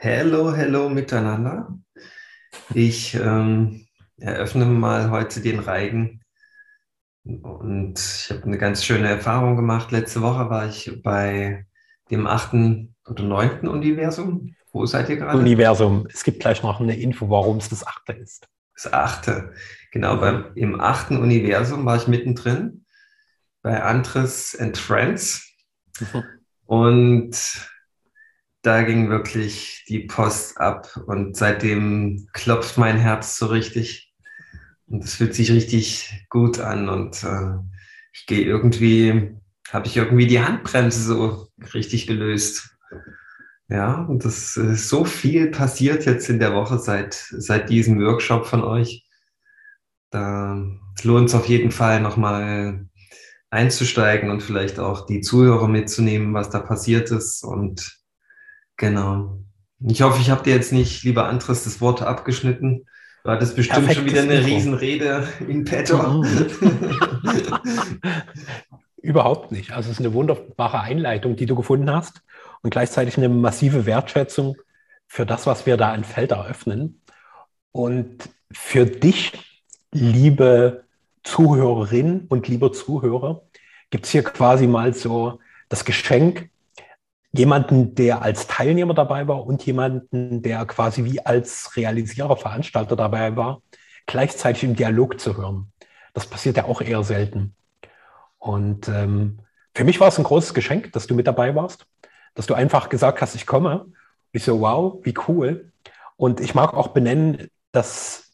Hello, hello miteinander. Ich ähm, eröffne mal heute den Reigen und ich habe eine ganz schöne Erfahrung gemacht. Letzte Woche war ich bei dem achten oder neunten Universum. Wo seid ihr gerade? Universum. Es gibt gleich noch eine Info, warum es das achte ist. Das achte. Genau, beim, im achten Universum war ich mittendrin bei Andres and Friends. Mhm. Und da ging wirklich die Post ab und seitdem klopft mein Herz so richtig und es fühlt sich richtig gut an und äh, ich gehe irgendwie, habe ich irgendwie die Handbremse so richtig gelöst. Ja, und das ist so viel passiert jetzt in der Woche seit, seit diesem Workshop von euch. Da lohnt es auf jeden Fall nochmal einzusteigen und vielleicht auch die Zuhörer mitzunehmen, was da passiert ist und Genau. Ich hoffe, ich habe dir jetzt nicht, lieber Andres, das Wort abgeschnitten. Du hattest bestimmt Perfektes schon wieder eine Info. Riesenrede in petto. Überhaupt nicht. Also es ist eine wunderbare Einleitung, die du gefunden hast und gleichzeitig eine massive Wertschätzung für das, was wir da ein Feld eröffnen. Und für dich, liebe Zuhörerin und lieber Zuhörer, gibt es hier quasi mal so das Geschenk, jemanden, der als Teilnehmer dabei war und jemanden, der quasi wie als Realisierer, Veranstalter dabei war, gleichzeitig im Dialog zu hören. Das passiert ja auch eher selten. Und ähm, für mich war es ein großes Geschenk, dass du mit dabei warst, dass du einfach gesagt hast, ich komme. Ich so, wow, wie cool. Und ich mag auch benennen, das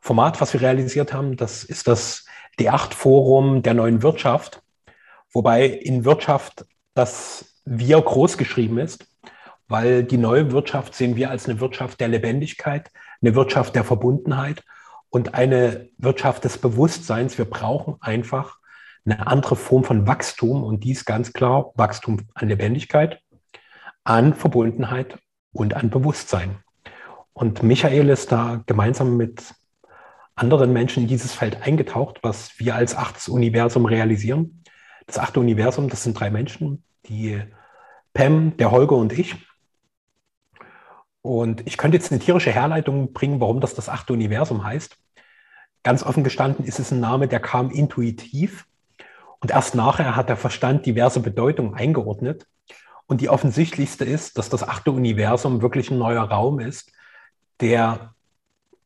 Format, was wir realisiert haben, das ist das D8-Forum der neuen Wirtschaft. Wobei in Wirtschaft das wir groß geschrieben ist, weil die neue Wirtschaft sehen wir als eine Wirtschaft der Lebendigkeit, eine Wirtschaft der Verbundenheit und eine Wirtschaft des Bewusstseins. Wir brauchen einfach eine andere Form von Wachstum und dies ganz klar Wachstum an Lebendigkeit, an Verbundenheit und an Bewusstsein. Und Michael ist da gemeinsam mit anderen Menschen in dieses Feld eingetaucht, was wir als achtes Universum realisieren. Das achte Universum, das sind drei Menschen, die Pam, der Holger und ich. Und ich könnte jetzt eine tierische Herleitung bringen, warum das das achte Universum heißt. Ganz offen gestanden ist es ein Name, der kam intuitiv. Und erst nachher hat der Verstand diverse Bedeutungen eingeordnet. Und die offensichtlichste ist, dass das achte Universum wirklich ein neuer Raum ist, der,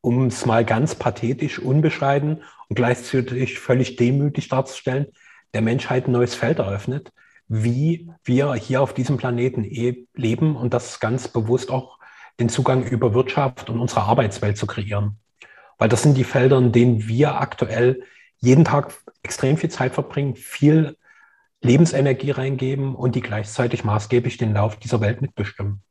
um es mal ganz pathetisch, unbescheiden und gleichzeitig völlig demütig darzustellen, der Menschheit ein neues Feld eröffnet, wie wir hier auf diesem Planeten eh leben und das ganz bewusst auch den Zugang über Wirtschaft und unsere Arbeitswelt zu kreieren. Weil das sind die Felder, in denen wir aktuell jeden Tag extrem viel Zeit verbringen, viel Lebensenergie reingeben und die gleichzeitig maßgeblich den Lauf dieser Welt mitbestimmen.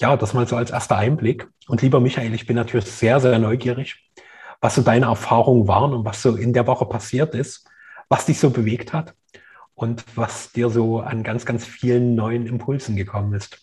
Ja, das mal so als erster Einblick. Und lieber Michael, ich bin natürlich sehr, sehr neugierig, was so deine Erfahrungen waren und was so in der Woche passiert ist, was dich so bewegt hat und was dir so an ganz, ganz vielen neuen Impulsen gekommen ist.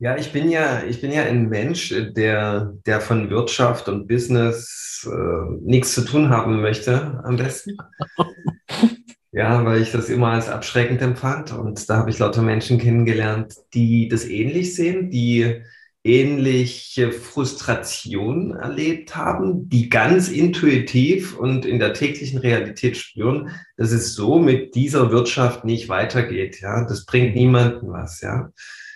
Ja, ich bin ja, ich bin ja ein Mensch, der, der von Wirtschaft und Business äh, nichts zu tun haben möchte, am besten. ja, weil ich das immer als abschreckend empfand. Und da habe ich lauter Menschen kennengelernt, die das ähnlich sehen, die ähnliche Frustration erlebt haben, die ganz intuitiv und in der täglichen Realität spüren, dass es so mit dieser Wirtschaft nicht weitergeht. Ja, das bringt niemanden was. Ja,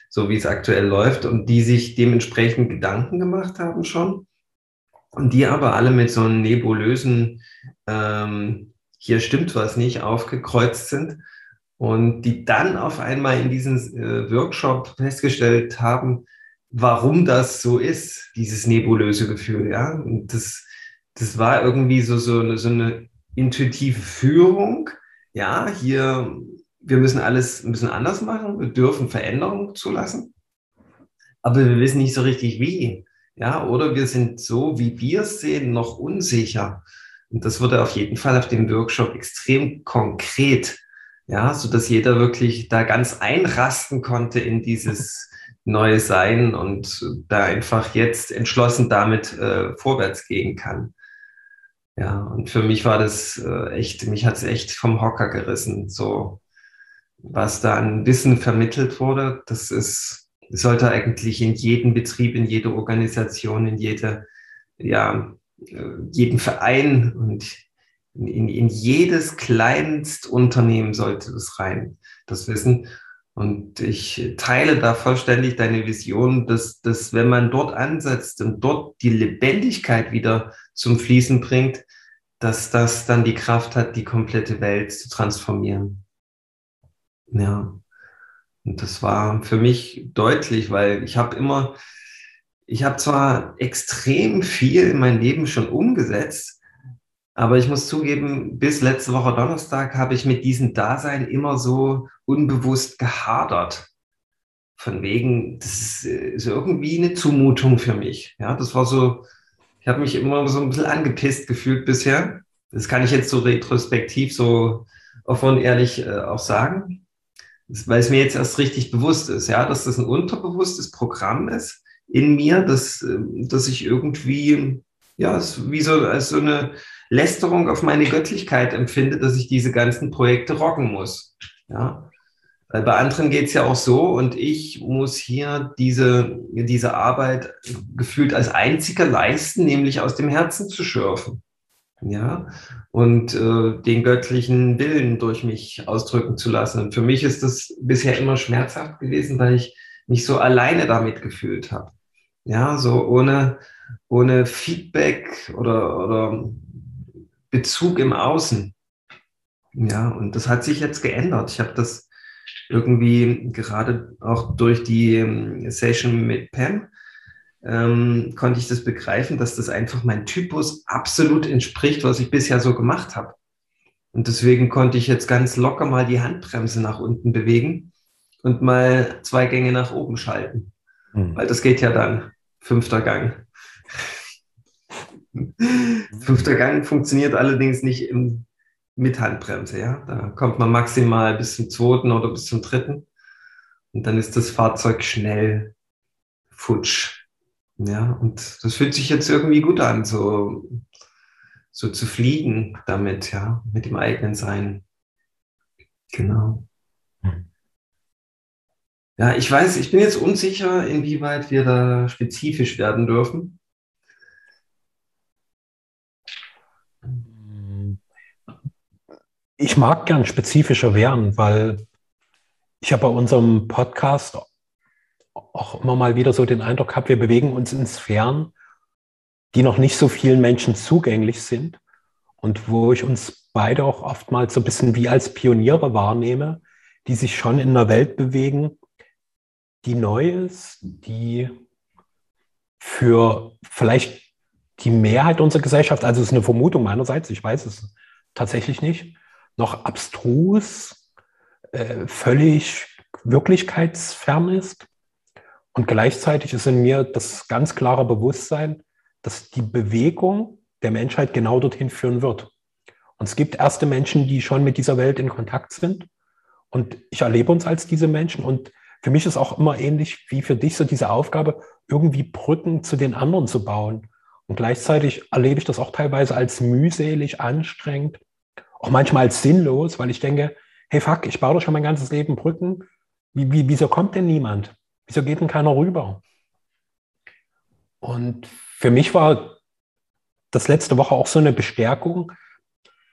so wie es aktuell läuft und die sich dementsprechend Gedanken gemacht haben schon und die aber alle mit so einem nebulösen ähm, hier stimmt was nicht aufgekreuzt sind und die dann auf einmal in diesem äh, Workshop festgestellt haben, warum das so ist, dieses nebulöse Gefühl, ja. Und das, das war irgendwie so, so, eine, so eine intuitive Führung. Ja, hier, wir müssen alles ein bisschen anders machen, wir dürfen Veränderungen zulassen, aber wir wissen nicht so richtig wie. Ja, oder wir sind so, wie wir es sehen, noch unsicher. Und das wurde auf jeden Fall auf dem Workshop extrem konkret. Ja, so dass jeder wirklich da ganz einrasten konnte in dieses neu sein und da einfach jetzt entschlossen damit äh, vorwärts gehen kann. Ja, und für mich war das äh, echt, mich hat es echt vom Hocker gerissen, so was da an Wissen vermittelt wurde. Das ist sollte eigentlich in jeden Betrieb, in jede Organisation, in jede, ja, äh, jeden Verein und in, in jedes Kleinstunternehmen sollte das rein, das Wissen. Und ich teile da vollständig deine Vision, dass, dass wenn man dort ansetzt und dort die Lebendigkeit wieder zum Fließen bringt, dass das dann die Kraft hat, die komplette Welt zu transformieren. Ja. Und das war für mich deutlich, weil ich habe immer, ich habe zwar extrem viel in mein Leben schon umgesetzt, aber ich muss zugeben, bis letzte Woche Donnerstag habe ich mit diesem Dasein immer so unbewusst gehadert. Von wegen, das ist irgendwie eine Zumutung für mich. Ja, das war so, ich habe mich immer so ein bisschen angepisst gefühlt bisher. Das kann ich jetzt so retrospektiv so offen und ehrlich äh, auch sagen, weil es mir jetzt erst richtig bewusst ist, ja, dass das ein unterbewusstes Programm ist in mir, dass, äh, dass ich irgendwie, ja, wie so als so eine Lästerung auf meine Göttlichkeit empfinde, dass ich diese ganzen Projekte rocken muss. Ja. Weil bei anderen geht es ja auch so und ich muss hier diese, diese Arbeit gefühlt als einziger leisten, nämlich aus dem Herzen zu schürfen. Ja, und äh, den göttlichen Willen durch mich ausdrücken zu lassen. Und für mich ist das bisher immer schmerzhaft gewesen, weil ich mich so alleine damit gefühlt habe. Ja, so ohne, ohne Feedback oder, oder Bezug im Außen. Ja, und das hat sich jetzt geändert. Ich habe das irgendwie gerade auch durch die ähm, Session mit Pam ähm, konnte ich das begreifen, dass das einfach mein Typus absolut entspricht, was ich bisher so gemacht habe. Und deswegen konnte ich jetzt ganz locker mal die Handbremse nach unten bewegen und mal zwei Gänge nach oben schalten. Mhm. Weil das geht ja dann. Fünfter Gang. Fünfter Gang funktioniert allerdings nicht im, mit Handbremse. Ja? Da kommt man maximal bis zum zweiten oder bis zum dritten. Und dann ist das Fahrzeug schnell futsch. Ja, und das fühlt sich jetzt irgendwie gut an, so, so zu fliegen damit, ja, mit dem eigenen Sein. Genau. Ja, ich weiß, ich bin jetzt unsicher, inwieweit wir da spezifisch werden dürfen. Ich mag gern spezifischer werden, weil ich habe bei unserem Podcast auch immer mal wieder so den Eindruck habe, wir bewegen uns in Sphären, die noch nicht so vielen Menschen zugänglich sind und wo ich uns beide auch oftmals so ein bisschen wie als Pioniere wahrnehme, die sich schon in einer Welt bewegen, die neu ist, die für vielleicht die Mehrheit unserer Gesellschaft, also es ist eine Vermutung meinerseits, ich weiß es tatsächlich nicht, noch abstrus, äh, völlig wirklichkeitsfern ist. Und gleichzeitig ist in mir das ganz klare Bewusstsein, dass die Bewegung der Menschheit genau dorthin führen wird. Und es gibt erste Menschen, die schon mit dieser Welt in Kontakt sind. Und ich erlebe uns als diese Menschen. Und für mich ist auch immer ähnlich wie für dich so diese Aufgabe, irgendwie Brücken zu den anderen zu bauen. Und gleichzeitig erlebe ich das auch teilweise als mühselig, anstrengend, auch manchmal sinnlos, weil ich denke, hey fuck, ich baue doch schon mein ganzes Leben Brücken. Wie, wie, wieso kommt denn niemand? Wieso geht denn keiner rüber? Und für mich war das letzte Woche auch so eine Bestärkung.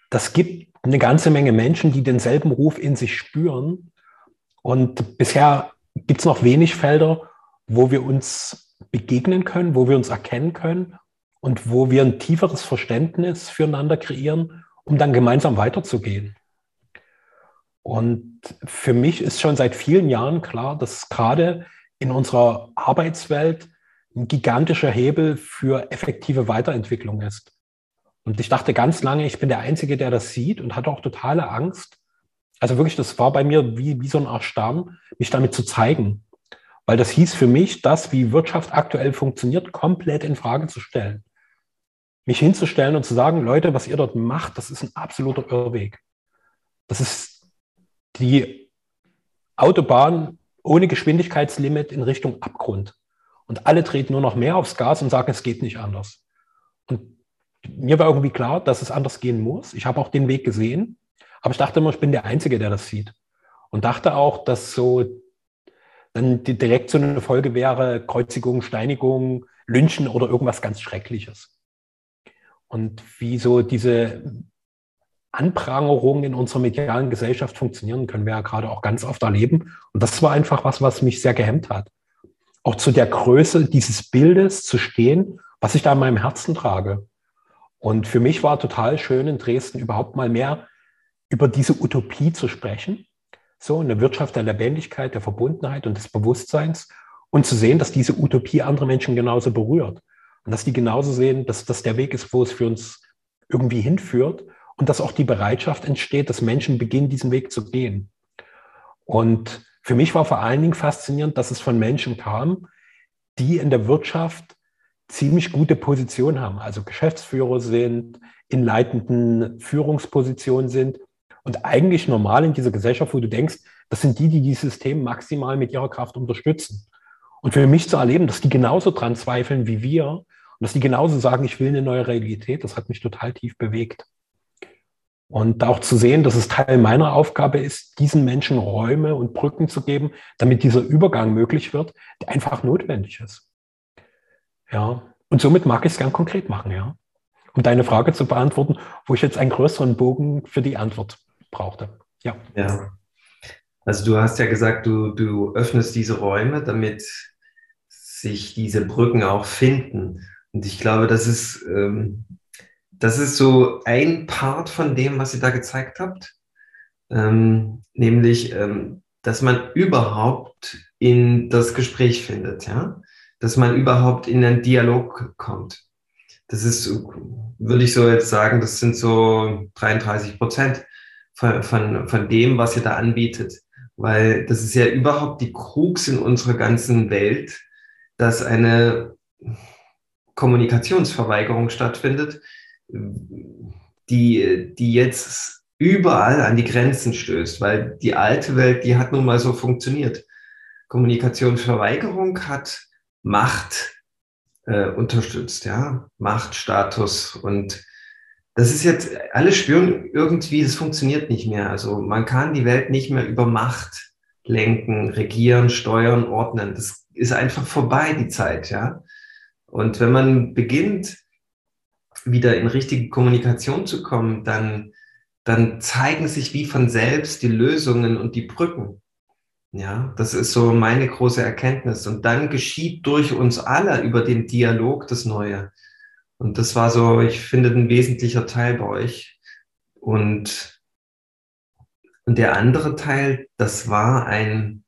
Das gibt eine ganze Menge Menschen, die denselben Ruf in sich spüren. Und bisher gibt es noch wenig Felder, wo wir uns begegnen können, wo wir uns erkennen können und wo wir ein tieferes Verständnis füreinander kreieren um dann gemeinsam weiterzugehen. Und für mich ist schon seit vielen Jahren klar, dass gerade in unserer Arbeitswelt ein gigantischer Hebel für effektive Weiterentwicklung ist. Und ich dachte ganz lange, ich bin der Einzige, der das sieht und hatte auch totale Angst. Also wirklich, das war bei mir wie, wie so ein Erstarren, mich damit zu zeigen. Weil das hieß für mich, das, wie Wirtschaft aktuell funktioniert, komplett in Frage zu stellen mich hinzustellen und zu sagen, Leute, was ihr dort macht, das ist ein absoluter Irrweg. Das ist die Autobahn ohne Geschwindigkeitslimit in Richtung Abgrund. Und alle treten nur noch mehr aufs Gas und sagen, es geht nicht anders. Und mir war irgendwie klar, dass es anders gehen muss. Ich habe auch den Weg gesehen, aber ich dachte immer, ich bin der Einzige, der das sieht. Und dachte auch, dass so dann direkt so eine Folge wäre Kreuzigung, Steinigung, Lynchen oder irgendwas ganz Schreckliches. Und wie so diese Anprangerungen in unserer medialen Gesellschaft funktionieren, können wir ja gerade auch ganz oft erleben. Und das war einfach was, was mich sehr gehemmt hat. Auch zu der Größe dieses Bildes zu stehen, was ich da in meinem Herzen trage. Und für mich war total schön in Dresden überhaupt mal mehr über diese Utopie zu sprechen. So eine Wirtschaft der Lebendigkeit, der Verbundenheit und des Bewusstseins und zu sehen, dass diese Utopie andere Menschen genauso berührt und dass die genauso sehen, dass das der Weg ist, wo es für uns irgendwie hinführt und dass auch die Bereitschaft entsteht, dass Menschen beginnen, diesen Weg zu gehen. Und für mich war vor allen Dingen faszinierend, dass es von Menschen kam, die in der Wirtschaft ziemlich gute Positionen haben, also Geschäftsführer sind, in leitenden Führungspositionen sind und eigentlich normal in dieser Gesellschaft, wo du denkst, das sind die, die dieses System maximal mit ihrer Kraft unterstützen. Und für mich zu erleben, dass die genauso dran zweifeln wie wir und dass die genauso sagen, ich will eine neue Realität, das hat mich total tief bewegt. Und auch zu sehen, dass es Teil meiner Aufgabe ist, diesen Menschen Räume und Brücken zu geben, damit dieser Übergang möglich wird, der einfach notwendig ist. Ja, und somit mag ich es gern konkret machen, ja. Um deine Frage zu beantworten, wo ich jetzt einen größeren Bogen für die Antwort brauchte. Ja. Ja. Also du hast ja gesagt, du, du öffnest diese Räume, damit sich diese Brücken auch finden. Und ich glaube, das ist, ähm, das ist so ein Part von dem, was ihr da gezeigt habt. Ähm, nämlich, ähm, dass man überhaupt in das Gespräch findet, ja dass man überhaupt in einen Dialog kommt. Das ist, würde ich so jetzt sagen, das sind so 33 Prozent von, von, von dem, was ihr da anbietet. Weil das ist ja überhaupt die Krux in unserer ganzen Welt, dass eine Kommunikationsverweigerung stattfindet, die, die jetzt überall an die Grenzen stößt, weil die alte Welt, die hat nun mal so funktioniert. Kommunikationsverweigerung hat Macht äh, unterstützt, ja, Machtstatus und das ist jetzt, alle spüren irgendwie, es funktioniert nicht mehr. Also man kann die Welt nicht mehr über Macht lenken, regieren, steuern, ordnen. Das ist einfach vorbei, die Zeit, ja. Und wenn man beginnt, wieder in richtige Kommunikation zu kommen, dann, dann zeigen sich wie von selbst die Lösungen und die Brücken. Ja, das ist so meine große Erkenntnis. Und dann geschieht durch uns alle über den Dialog das Neue. Und das war so, ich finde, ein wesentlicher Teil bei euch. Und, und der andere Teil, das war ein,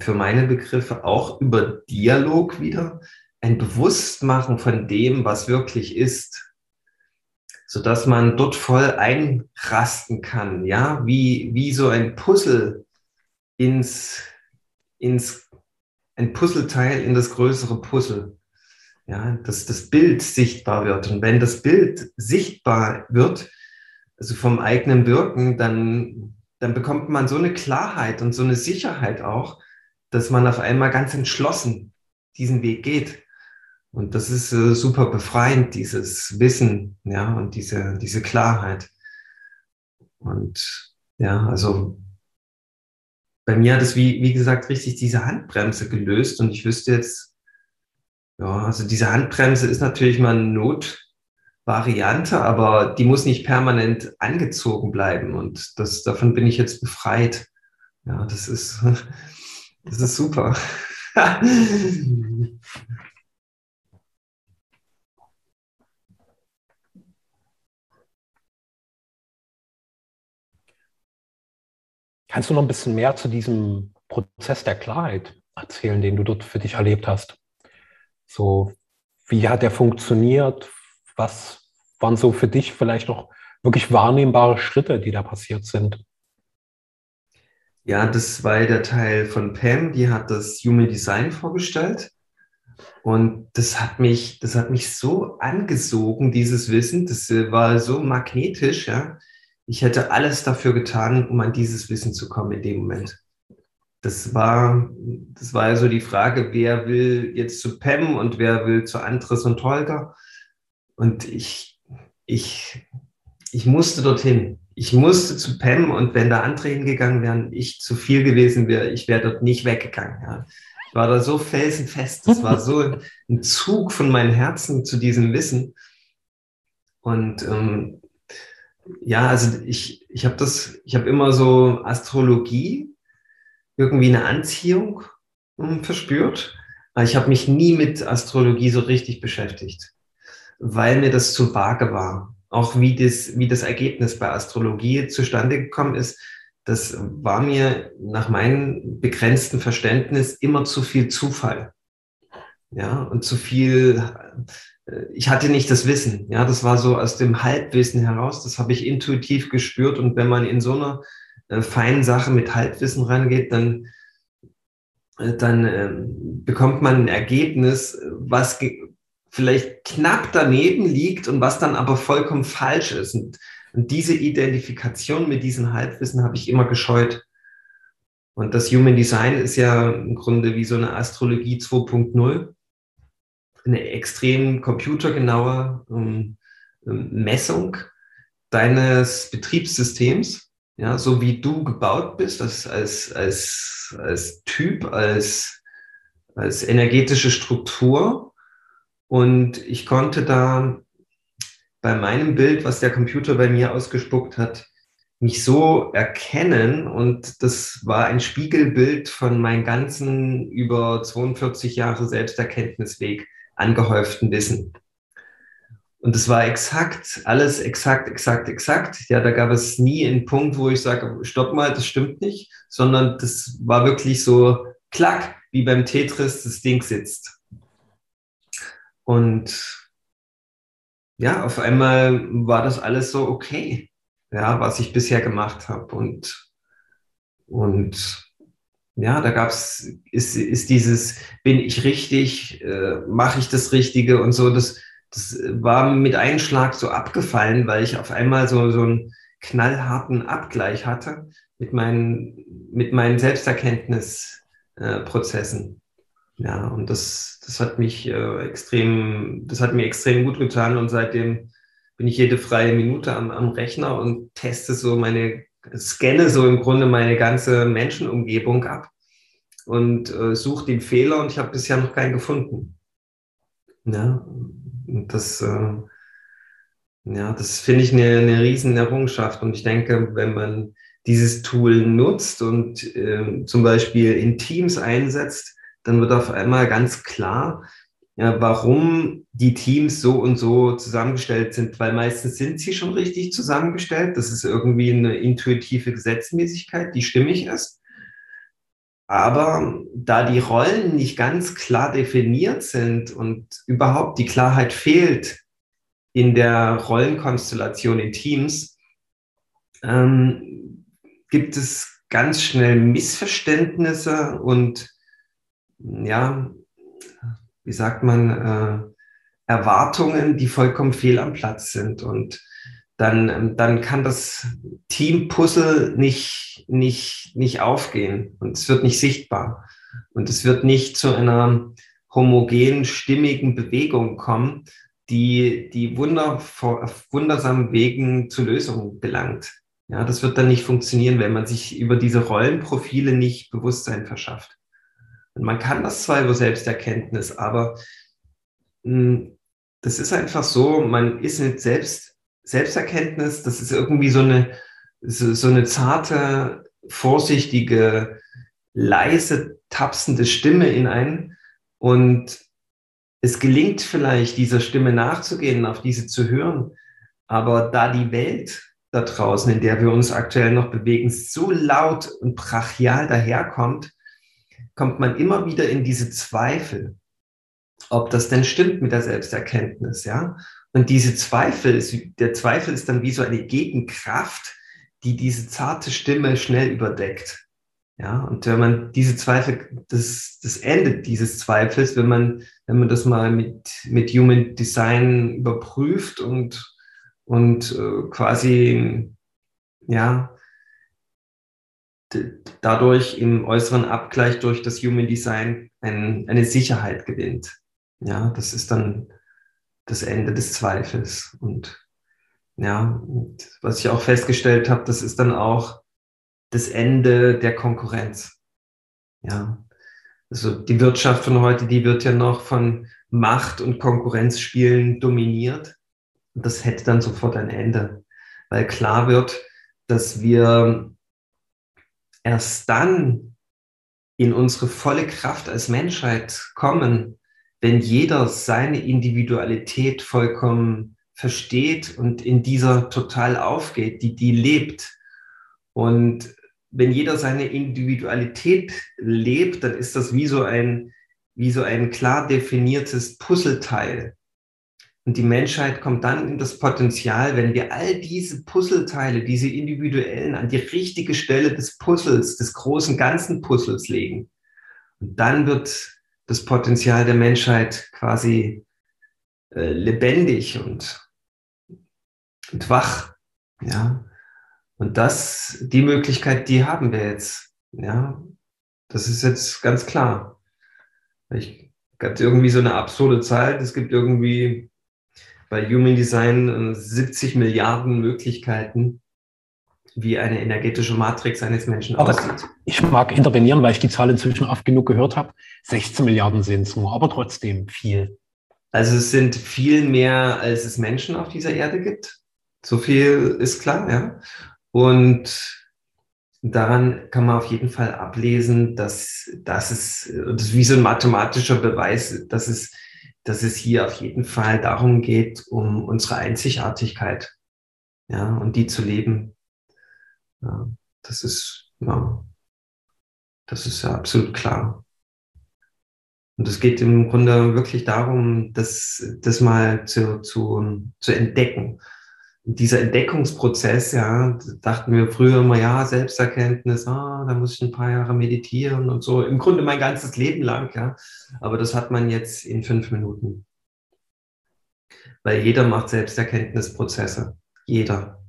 für meine Begriffe auch über Dialog wieder, ein Bewusstmachen von dem, was wirklich ist, sodass man dort voll einrasten kann, ja, wie, wie so ein Puzzle ins, ins ein Puzzleteil in das größere Puzzle. Ja, dass das Bild sichtbar wird. Und wenn das Bild sichtbar wird, also vom eigenen Wirken, dann, dann bekommt man so eine Klarheit und so eine Sicherheit auch, dass man auf einmal ganz entschlossen diesen Weg geht. Und das ist äh, super befreiend, dieses Wissen, ja, und diese, diese Klarheit. Und ja, also bei mir hat es, wie, wie gesagt, richtig diese Handbremse gelöst und ich wüsste jetzt, ja, also diese Handbremse ist natürlich mal eine Notvariante, aber die muss nicht permanent angezogen bleiben und das, davon bin ich jetzt befreit. Ja, das ist, das ist super. Kannst du noch ein bisschen mehr zu diesem Prozess der Klarheit erzählen, den du dort für dich erlebt hast? So, wie hat der funktioniert? Was waren so für dich vielleicht noch wirklich wahrnehmbare Schritte, die da passiert sind? Ja, das war der Teil von Pam, die hat das Human Design vorgestellt. Und das hat mich, das hat mich so angesogen, dieses Wissen. Das war so magnetisch, ja ich hätte alles dafür getan, um an dieses Wissen zu kommen in dem Moment. Das war, das war ja so die Frage, wer will jetzt zu Pem und wer will zu Andres und Holger. Und ich, ich, ich musste dorthin. ich musste zu PEM und wenn da andere hingegangen wären, ich zu viel gewesen wäre, ich wäre dort nicht weggegangen. Ja. Ich war da so felsenfest, es war so ein Zug von meinem Herzen zu diesem Wissen. Und ähm, ja, also ich, ich habe das, ich habe immer so Astrologie, irgendwie eine Anziehung hm, verspürt. Aber ich habe mich nie mit Astrologie so richtig beschäftigt, weil mir das zu vage war. Auch wie das, wie das Ergebnis bei Astrologie zustande gekommen ist, das war mir nach meinem begrenzten Verständnis immer zu viel Zufall. Ja, und zu viel, äh, ich hatte nicht das Wissen. Ja, das war so aus dem Halbwissen heraus. Das habe ich intuitiv gespürt. Und wenn man in so einer äh, feinen Sache mit Halbwissen rangeht, dann, äh, dann äh, bekommt man ein Ergebnis, was vielleicht knapp daneben liegt und was dann aber vollkommen falsch ist. Und, und diese Identifikation mit diesem Halbwissen habe ich immer gescheut. Und das Human Design ist ja im Grunde wie so eine Astrologie 2.0, eine extrem computergenaue ähm, ähm, Messung deines Betriebssystems, ja, so wie du gebaut bist, als, als, als, als Typ, als, als energetische Struktur und ich konnte da bei meinem Bild, was der Computer bei mir ausgespuckt hat, mich so erkennen. Und das war ein Spiegelbild von meinem ganzen über 42 Jahre Selbsterkenntnisweg angehäuften Wissen. Und es war exakt, alles exakt, exakt, exakt. Ja, da gab es nie einen Punkt, wo ich sage, stopp mal, das stimmt nicht, sondern das war wirklich so, klack, wie beim Tetris, das Ding sitzt. Und ja, auf einmal war das alles so okay, ja, was ich bisher gemacht habe. Und, und ja, da gab es, ist, ist dieses, bin ich richtig, äh, mache ich das Richtige und so, das, das war mit einem Schlag so abgefallen, weil ich auf einmal so, so einen knallharten Abgleich hatte mit meinen, mit meinen Selbsterkenntnisprozessen. Äh, ja, und das, das hat mich äh, extrem, das hat mir extrem gut getan und seitdem bin ich jede freie Minute am, am Rechner und teste so meine, scanne so im Grunde meine ganze Menschenumgebung ab und äh, suche den Fehler und ich habe bisher noch keinen gefunden. Ja, und das, äh, ja, das finde ich eine, eine riesen Errungenschaft und ich denke, wenn man dieses Tool nutzt und äh, zum Beispiel in Teams einsetzt, dann wird auf einmal ganz klar, ja, warum die Teams so und so zusammengestellt sind, weil meistens sind sie schon richtig zusammengestellt. Das ist irgendwie eine intuitive Gesetzmäßigkeit, die stimmig ist. Aber da die Rollen nicht ganz klar definiert sind und überhaupt die Klarheit fehlt in der Rollenkonstellation in Teams, ähm, gibt es ganz schnell Missverständnisse und ja, wie sagt man, äh, Erwartungen, die vollkommen fehl am Platz sind. Und dann, dann kann das Team-Puzzle nicht, nicht, nicht aufgehen und es wird nicht sichtbar. Und es wird nicht zu einer homogenen, stimmigen Bewegung kommen, die, die auf wundersamen Wegen zu Lösungen gelangt. Ja, das wird dann nicht funktionieren, wenn man sich über diese Rollenprofile nicht Bewusstsein verschafft. Man kann das zwar über Selbsterkenntnis, aber mh, hm, das ist einfach so, man ist mit Selbst, Selbsterkenntnis, das ist irgendwie so eine, so, so eine zarte, vorsichtige, leise, tapsende Stimme in einen. Und es gelingt vielleicht, dieser Stimme nachzugehen, auf diese zu hören. Aber da die Welt da draußen, in der wir uns aktuell noch bewegen, so laut und brachial daherkommt, kommt man immer wieder in diese Zweifel, ob das denn stimmt mit der Selbsterkenntnis, ja. Und diese Zweifel, der Zweifel ist dann wie so eine Gegenkraft, die diese zarte Stimme schnell überdeckt. Ja, und wenn man diese Zweifel, das, das Ende dieses Zweifels, wenn man, wenn man das mal mit, mit Human Design überprüft und, und äh, quasi, ja, dadurch im äußeren Abgleich durch das Human Design ein, eine Sicherheit gewinnt. Ja, das ist dann das Ende des Zweifels. Und Ja, und was ich auch festgestellt habe, das ist dann auch das Ende der Konkurrenz. Ja, also die Wirtschaft von heute, die wird ja noch von Macht- und Konkurrenzspielen dominiert. Und das hätte dann sofort ein Ende, weil klar wird, dass wir erst dann in unsere volle Kraft als Menschheit kommen, wenn jeder seine Individualität vollkommen versteht und in dieser total aufgeht, die die lebt. Und wenn jeder seine Individualität lebt, dann ist das wie so ein, wie so ein klar definiertes Puzzleteil. Und die Menschheit kommt dann in das Potenzial, wenn wir all diese Puzzleteile, diese individuellen, an die richtige Stelle des Puzzles, des großen ganzen Puzzles legen. Und dann wird das Potenzial der Menschheit quasi äh, lebendig und, und wach. Ja. Und das, die Möglichkeit, die haben wir jetzt. Ja. Das ist jetzt ganz klar. Ich gibt irgendwie so eine absurde Zahl. Es gibt irgendwie bei Human Design 70 äh, Milliarden Möglichkeiten, wie eine energetische Matrix eines Menschen aber aussieht. Ich mag intervenieren, weil ich die Zahl inzwischen oft genug gehört habe. 16 Milliarden sind es nur, aber trotzdem viel. Also es sind viel mehr, als es Menschen auf dieser Erde gibt. So viel ist klar, ja. Und daran kann man auf jeden Fall ablesen, dass, dass es, das ist wie so ein mathematischer Beweis, dass es, dass es hier auf jeden Fall darum geht, um unsere Einzigartigkeit, ja, und die zu leben. Ja, das ist, ja, das ist ja absolut klar. Und es geht im Grunde wirklich darum, das, das mal zu, zu, zu entdecken. Dieser Entdeckungsprozess, ja, dachten wir früher immer, ja, Selbsterkenntnis, ah, da muss ich ein paar Jahre meditieren und so. Im Grunde mein ganzes Leben lang, ja. Aber das hat man jetzt in fünf Minuten. Weil jeder macht Selbsterkenntnisprozesse. Jeder.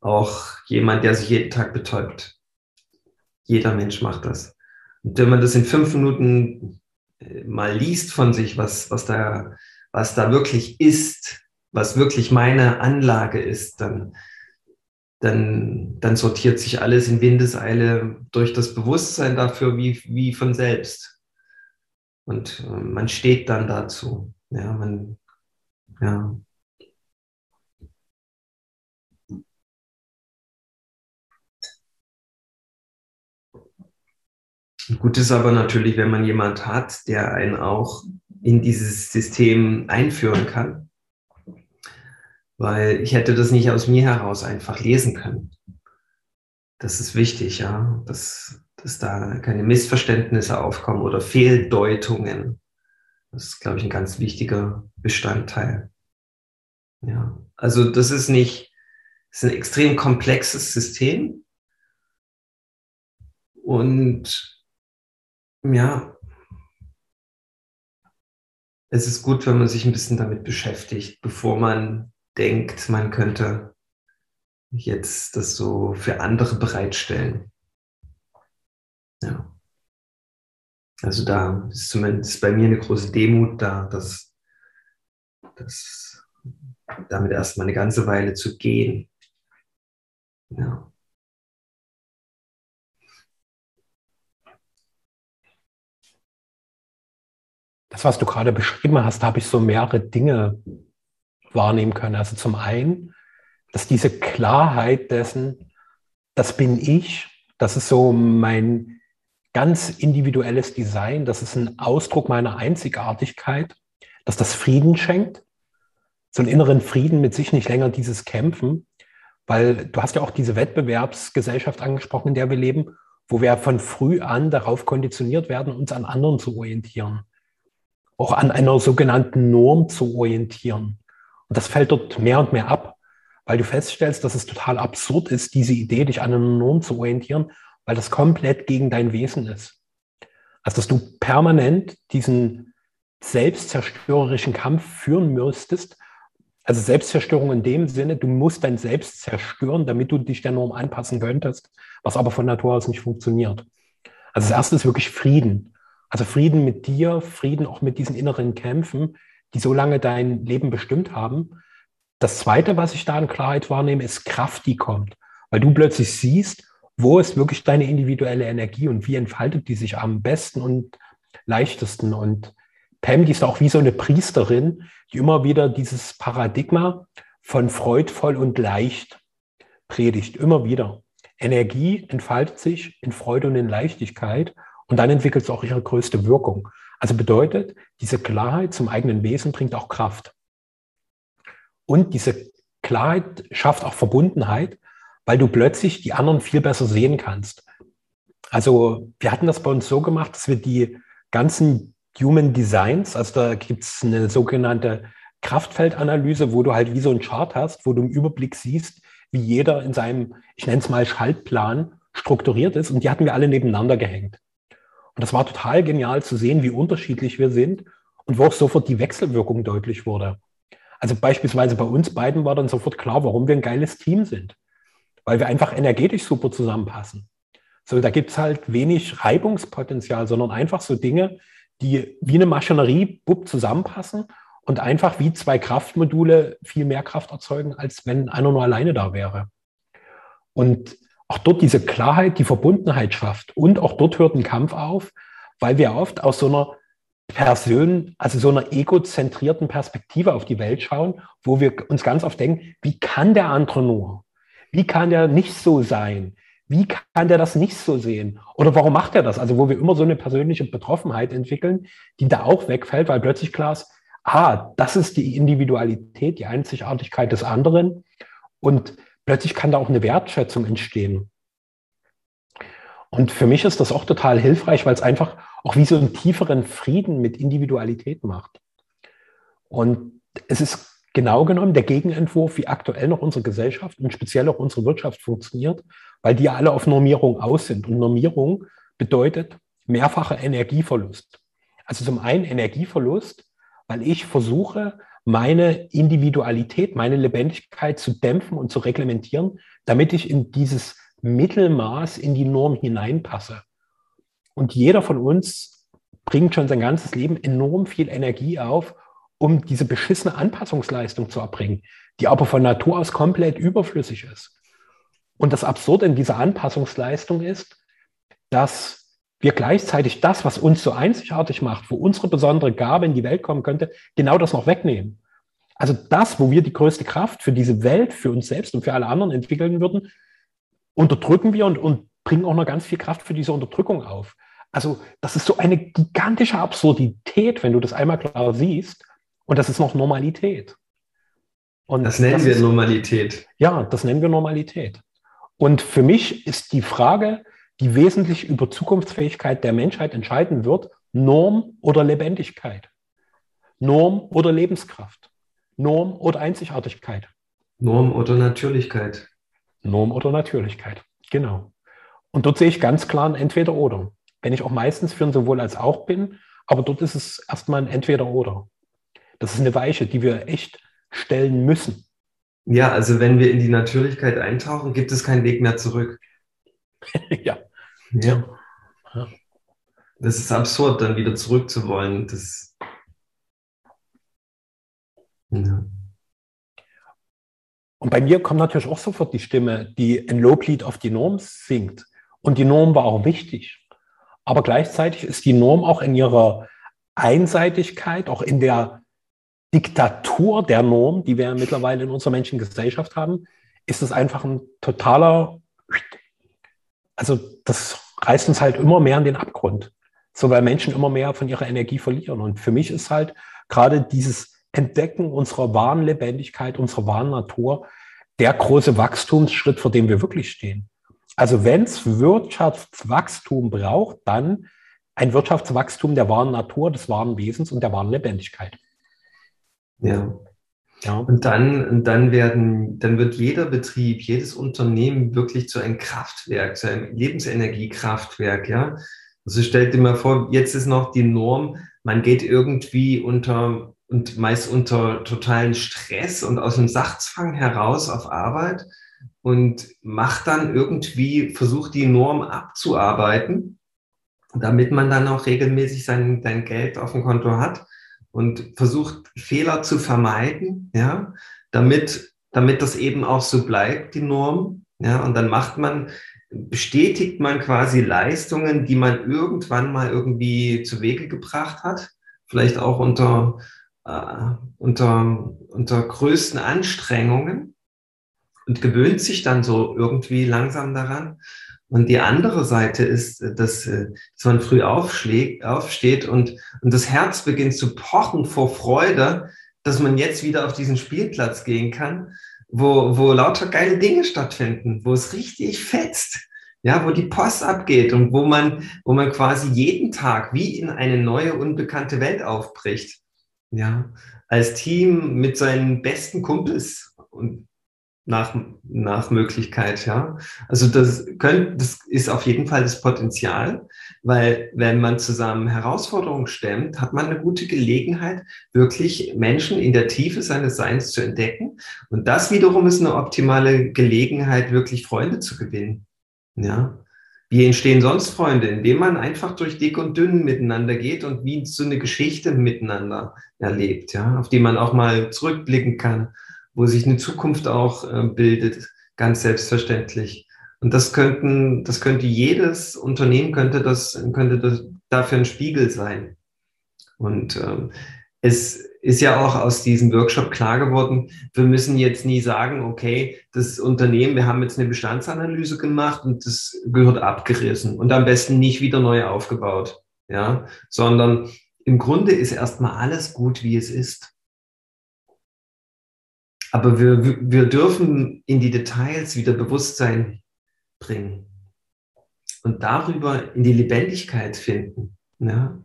Auch jemand, der sich jeden Tag betäubt. Jeder Mensch macht das. Und wenn man das in fünf Minuten äh, mal liest von sich, was, was, da, was da wirklich ist, was wirklich meine Anlage ist, dann, dann, dann sortiert sich alles in Windeseile durch das Bewusstsein dafür wie, wie von selbst. Und äh, man steht dann dazu. Ja, man, ja. Gut ist aber natürlich, wenn man jemand hat, der einen auch in dieses System einführen kann. Weil ich hätte das nicht aus mir heraus einfach lesen können. Das ist wichtig, ja, dass, dass da keine Missverständnisse aufkommen oder Fehldeutungen. Das ist, glaube ich, ein ganz wichtiger Bestandteil. Ja, also das ist nicht, das ist ein extrem komplexes System. Und ja, es ist gut, wenn man sich ein bisschen damit beschäftigt, bevor man denkt, man könnte jetzt das so für andere bereitstellen. Ja. Also da ist zumindest bei mir eine große Demut da, dass, dass damit erstmal eine ganze Weile zu gehen. Ja. das, was du gerade beschrieben hast, da habe ich so mehrere Dinge wahrnehmen können. Also zum einen, dass diese Klarheit dessen, das bin ich, das ist so mein ganz individuelles Design, das ist ein Ausdruck meiner Einzigartigkeit, dass das Frieden schenkt, so einen inneren Frieden mit sich, nicht länger dieses Kämpfen, weil du hast ja auch diese Wettbewerbsgesellschaft angesprochen, in der wir leben, wo wir von früh an darauf konditioniert werden, uns an anderen zu orientieren auch an einer sogenannten Norm zu orientieren. Und das fällt dort mehr und mehr ab, weil du feststellst, dass es total absurd ist, diese Idee, dich an einer Norm zu orientieren, weil das komplett gegen dein Wesen ist. Also, dass du permanent diesen selbstzerstörerischen Kampf führen müsstest. Also Selbstzerstörung in dem Sinne, du musst dein Selbst zerstören, damit du dich der Norm anpassen könntest, was aber von Natur aus nicht funktioniert. Also das erste ist wirklich Frieden. Also Frieden mit dir, Frieden auch mit diesen inneren Kämpfen, die so lange dein Leben bestimmt haben, das Zweite, was ich da an Klarheit wahrnehme, ist Kraft, die kommt. Weil du plötzlich siehst, wo ist wirklich deine individuelle Energie und wie entfaltet die sich am besten und leichtesten. Und Pam, die ist auch wie so eine Priesterin, die immer wieder dieses Paradigma von freudvoll und leicht predigt, immer wieder. Energie entfaltet sich in Freude und in Leichtigkeit und dann entwickelt es auch ihre größte Wirkung. Also bedeutet, diese Klarheit zum eigenen Wesen bringt auch Kraft. Und diese Klarheit schafft auch Verbundenheit, weil du plötzlich die anderen viel besser sehen kannst. Also wir hatten das bei uns so gemacht, dass wir die ganzen Human Designs, also da gibt es eine sogenannte Kraftfeldanalyse, wo du halt wie so ein Chart hast, wo du im Überblick siehst, wie jeder in seinem, ich nenne es mal Schaltplan, strukturiert ist. Und die hatten wir alle nebeneinander gehängt. Und das war total genial zu sehen, wie unterschiedlich wir sind und wo auch sofort die Wechselwirkung deutlich wurde. Also beispielsweise bei uns beiden war dann sofort klar, warum wir ein geiles Team sind. Weil wir einfach energetisch super zusammenpassen. So, da gibt es halt wenig Reibungspotenzial, sondern einfach so Dinge, die wie eine Maschinerie bupp zusammenpassen und einfach wie zwei Kraftmodule viel mehr Kraft erzeugen, als wenn einer nur alleine da wäre. Und auch dort diese Klarheit, die Verbundenheit schafft. Und auch dort hört ein Kampf auf, weil wir oft aus so einer Person, also so einer egozentrierten Perspektive auf die Welt schauen, wo wir uns ganz oft denken, wie kann der andere nur? Wie kann der nicht so sein? Wie kann der das nicht so sehen? Oder warum macht er das? Also wo wir immer so eine persönliche Betroffenheit entwickeln, die da auch wegfällt, weil plötzlich klar ist, ah, das ist die Individualität, die Einzigartigkeit des anderen. Und plötzlich kann da auch eine Wertschätzung entstehen. Und für mich ist das auch total hilfreich, weil es einfach auch wie so einen tieferen Frieden mit Individualität macht. Und es ist genau genommen der Gegenentwurf, wie aktuell noch unsere Gesellschaft und speziell auch unsere Wirtschaft funktioniert, weil die alle auf Normierung aus sind. Und Normierung bedeutet mehrfacher Energieverlust. Also zum einen Energieverlust, weil ich versuche, meine Individualität, meine Lebendigkeit zu dämpfen und zu reglementieren, damit ich in dieses Mittelmaß in die Norm hineinpasse. Und jeder von uns bringt schon sein ganzes Leben enorm viel Energie auf, um diese beschissene Anpassungsleistung zu erbringen, die aber von Natur aus komplett überflüssig ist. Und das Absurde in dieser Anpassungsleistung ist, dass wir gleichzeitig das, was uns so einzigartig macht, wo unsere besondere Gabe in die Welt kommen könnte, genau das noch wegnehmen. Also das, wo wir die größte Kraft für diese Welt, für uns selbst und für alle anderen entwickeln würden, unterdrücken wir und, und bringen auch noch ganz viel Kraft für diese Unterdrückung auf. Also das ist so eine gigantische Absurdität, wenn du das einmal klar siehst. Und das ist noch Normalität. Und das nennen das wir ist, Normalität. Ja, das nennen wir Normalität. Und für mich ist die Frage, die wesentlich über Zukunftsfähigkeit der Menschheit entscheiden wird, Norm oder Lebendigkeit, Norm oder Lebenskraft, Norm oder Einzigartigkeit. Norm oder Natürlichkeit. Norm oder Natürlichkeit, genau. Und dort sehe ich ganz klar ein Entweder-Oder. Wenn ich auch meistens für ein sowohl als auch bin, aber dort ist es erstmal ein Entweder-Oder. Das ist eine Weiche, die wir echt stellen müssen. Ja, also wenn wir in die Natürlichkeit eintauchen, gibt es keinen Weg mehr zurück. ja. Ja. Das ist absurd, dann wieder zurück zu wollen. Das, ja. Und bei mir kommt natürlich auch sofort die Stimme, die ein Loblied auf die Norm singt. Und die Norm war auch wichtig. Aber gleichzeitig ist die Norm auch in ihrer Einseitigkeit, auch in der Diktatur der Norm, die wir mittlerweile in unserer Menschengesellschaft haben, ist es einfach ein totaler, also das reißt uns halt immer mehr in den Abgrund. So, weil Menschen immer mehr von ihrer Energie verlieren. Und für mich ist halt gerade dieses Entdecken unserer wahren Lebendigkeit, unserer wahren Natur, der große Wachstumsschritt, vor dem wir wirklich stehen. Also wenn es Wirtschaftswachstum braucht, dann ein Wirtschaftswachstum der wahren Natur, des wahren Wesens und der wahren Lebendigkeit. Ja. Ja. Und dann, und dann werden, dann wird jeder Betrieb, jedes Unternehmen wirklich zu einem Kraftwerk, zu einem Lebensenergiekraftwerk, ja. Also stellt dir mal vor, jetzt ist noch die Norm, man geht irgendwie unter und meist unter totalen Stress und aus dem Sachzwang heraus auf Arbeit und macht dann irgendwie, versucht die Norm abzuarbeiten, damit man dann auch regelmäßig sein, sein Geld auf dem Konto hat und versucht Fehler zu vermeiden, ja, damit, damit das eben auch so bleibt, die Norm. Ja, und dann macht man, bestätigt man quasi Leistungen, die man irgendwann mal irgendwie zu Wege gebracht hat, vielleicht auch unter, äh, unter, unter größten Anstrengungen und gewöhnt sich dann so irgendwie langsam daran. Und die andere Seite ist, dass, dass man früh aufschlägt, aufsteht und, und das Herz beginnt zu pochen vor Freude, dass man jetzt wieder auf diesen Spielplatz gehen kann, wo, wo lauter geile Dinge stattfinden, wo es richtig fetzt, ja, wo die Post abgeht und wo man, wo man quasi jeden Tag wie in eine neue, unbekannte Welt aufbricht. Ja, als Team mit seinen besten Kumpels und nach, nach Möglichkeit, ja. Also das könnte, das ist auf jeden Fall das Potenzial, weil wenn man zusammen Herausforderungen stemmt, hat man eine gute Gelegenheit, wirklich Menschen in der Tiefe seines Seins zu entdecken. Und das wiederum ist eine optimale Gelegenheit, wirklich Freunde zu gewinnen, ja. Wie entstehen sonst Freunde? Indem man einfach durch dick und dünn miteinander geht und wie so eine Geschichte miteinander erlebt, ja, auf die man auch mal zurückblicken kann wo sich eine Zukunft auch äh, bildet, ganz selbstverständlich. Und das könnten, das könnte jedes Unternehmen könnte das, könnte das dafür ein Spiegel sein. Und ähm, es ist ja auch aus diesem Workshop klar geworden, wir müssen jetzt nie sagen, okay, das Unternehmen, wir haben jetzt eine Bestandsanalyse gemacht und das gehört abgerissen und am besten nicht wieder neu aufgebaut. Ja, sondern im Grunde ist erstmal alles gut, wie es ist. Aber wir, wir dürfen in die Details wieder Bewusstsein bringen und darüber in die Lebendigkeit finden. Ja?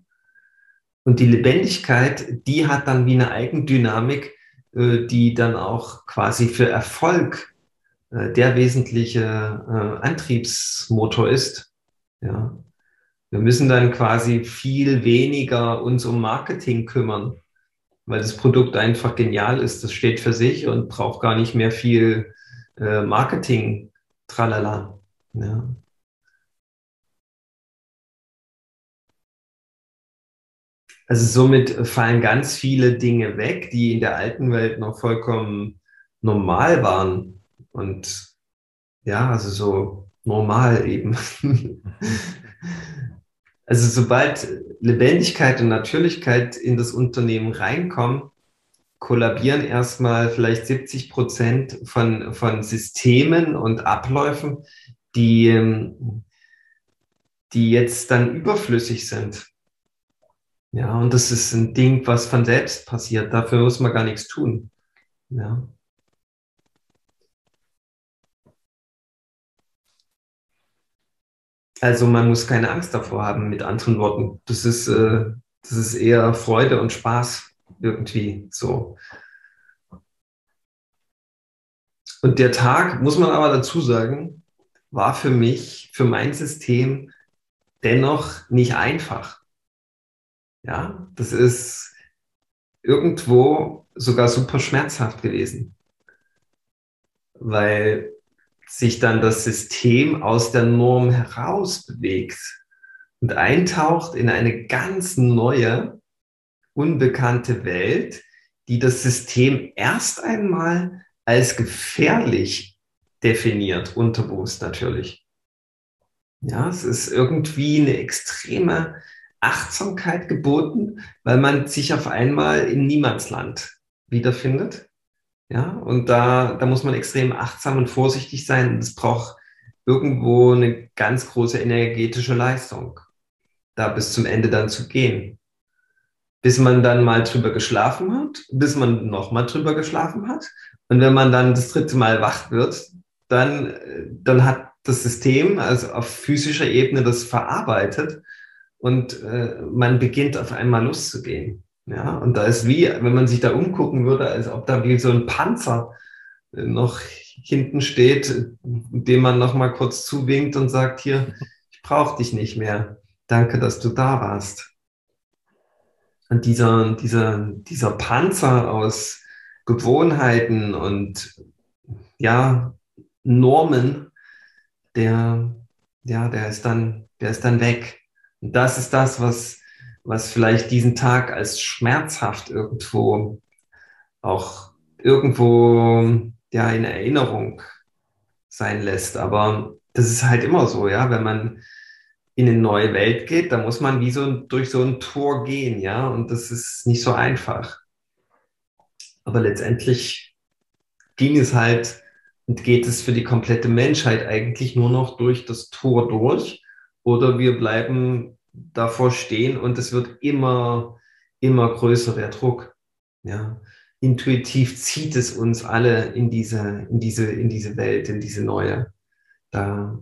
Und die Lebendigkeit, die hat dann wie eine Eigendynamik, äh, die dann auch quasi für Erfolg äh, der wesentliche äh, Antriebsmotor ist. Ja? Wir müssen dann quasi viel weniger uns um Marketing kümmern, weil das Produkt einfach genial ist. Das steht für sich und braucht gar nicht mehr viel äh, Marketing, tralala. Ja. Also somit fallen ganz viele Dinge weg, die in der alten Welt noch vollkommen normal waren. Und ja, also so normal eben. Also sobald Lebendigkeit und Natürlichkeit in das Unternehmen reinkommen, kollabieren erstmal vielleicht 70 Prozent von, von Systemen und Abläufen, die, die jetzt dann überflüssig sind. Ja, und das ist ein Ding, was von selbst passiert. Dafür muss man gar nichts tun. Ja. Also man muss keine Angst davor haben, mit anderen Worten. Das ist, äh, das ist eher Freude und Spaß irgendwie so. Und der Tag, muss man aber dazu sagen, war für mich, für mein System dennoch nicht einfach. Ja, das ist irgendwo sogar super schmerzhaft gewesen. Weil sich dann das System aus der Norm heraus bewegt und eintaucht in eine ganz neue, unbekannte Welt, die das System erst einmal als gefährlich definiert, unterbewusst natürlich. Ja, es ist irgendwie eine extreme Achtsamkeit geboten, weil man sich auf einmal in Niemandsland wiederfindet ja, und da, da muss man extrem achtsam und vorsichtig sein. Es braucht irgendwo eine ganz große energetische Leistung, da bis zum Ende dann zu gehen. Bis man dann mal drüber geschlafen hat, bis man nochmal drüber geschlafen hat. Und wenn man dann das dritte Mal wach wird, dann, dann hat das System, also auf physischer Ebene, das verarbeitet und äh, man beginnt auf einmal loszugehen. Ja, und da ist wie, wenn man sich da umgucken würde, als ob da wie so ein Panzer äh, noch hinten steht, dem man noch mal kurz zuwinkt und sagt, hier, ich brauche dich nicht mehr. Danke, dass du da warst. Und dieser, dieser, dieser Panzer aus Gewohnheiten und ja, Normen, der, ja, der ist dann, der ist dann weg. Und das ist das, was, was vielleicht diesen Tag als schmerzhaft irgendwo auch irgendwo ja in Erinnerung sein lässt. Aber das ist halt immer so, ja, wenn man in eine neue Welt geht, da muss man wie so durch so ein Tor gehen, ja, und das ist nicht so einfach. Aber letztendlich ging es halt und geht es für die komplette Menschheit eigentlich nur noch durch das Tor durch oder wir bleiben davor stehen und es wird immer, immer größer der Druck. Ja. Intuitiv zieht es uns alle in diese, in diese, in diese Welt, in diese neue. Da,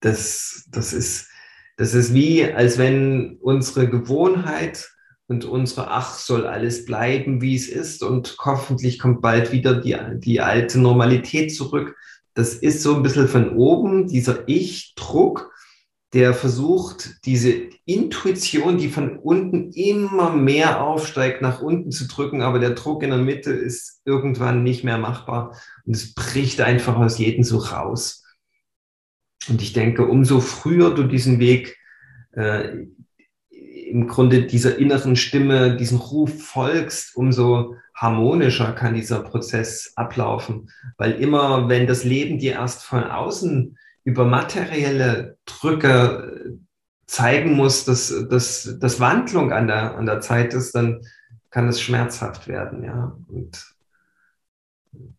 das, das ist, das ist wie, als wenn unsere Gewohnheit und unsere Ach soll alles bleiben, wie es ist und hoffentlich kommt bald wieder die, die alte Normalität zurück. Das ist so ein bisschen von oben, dieser Ich-Druck, der versucht, diese Intuition, die von unten immer mehr aufsteigt, nach unten zu drücken, aber der Druck in der Mitte ist irgendwann nicht mehr machbar und es bricht einfach aus jedem so raus. Und ich denke, umso früher du diesen Weg äh, im Grunde dieser inneren Stimme, diesen Ruf folgst, umso harmonischer kann dieser Prozess ablaufen. Weil immer, wenn das Leben dir erst von außen über materielle Drücke zeigen muss, dass, dass, dass Wandlung an der, an der Zeit ist, dann kann es schmerzhaft werden. Ja? Und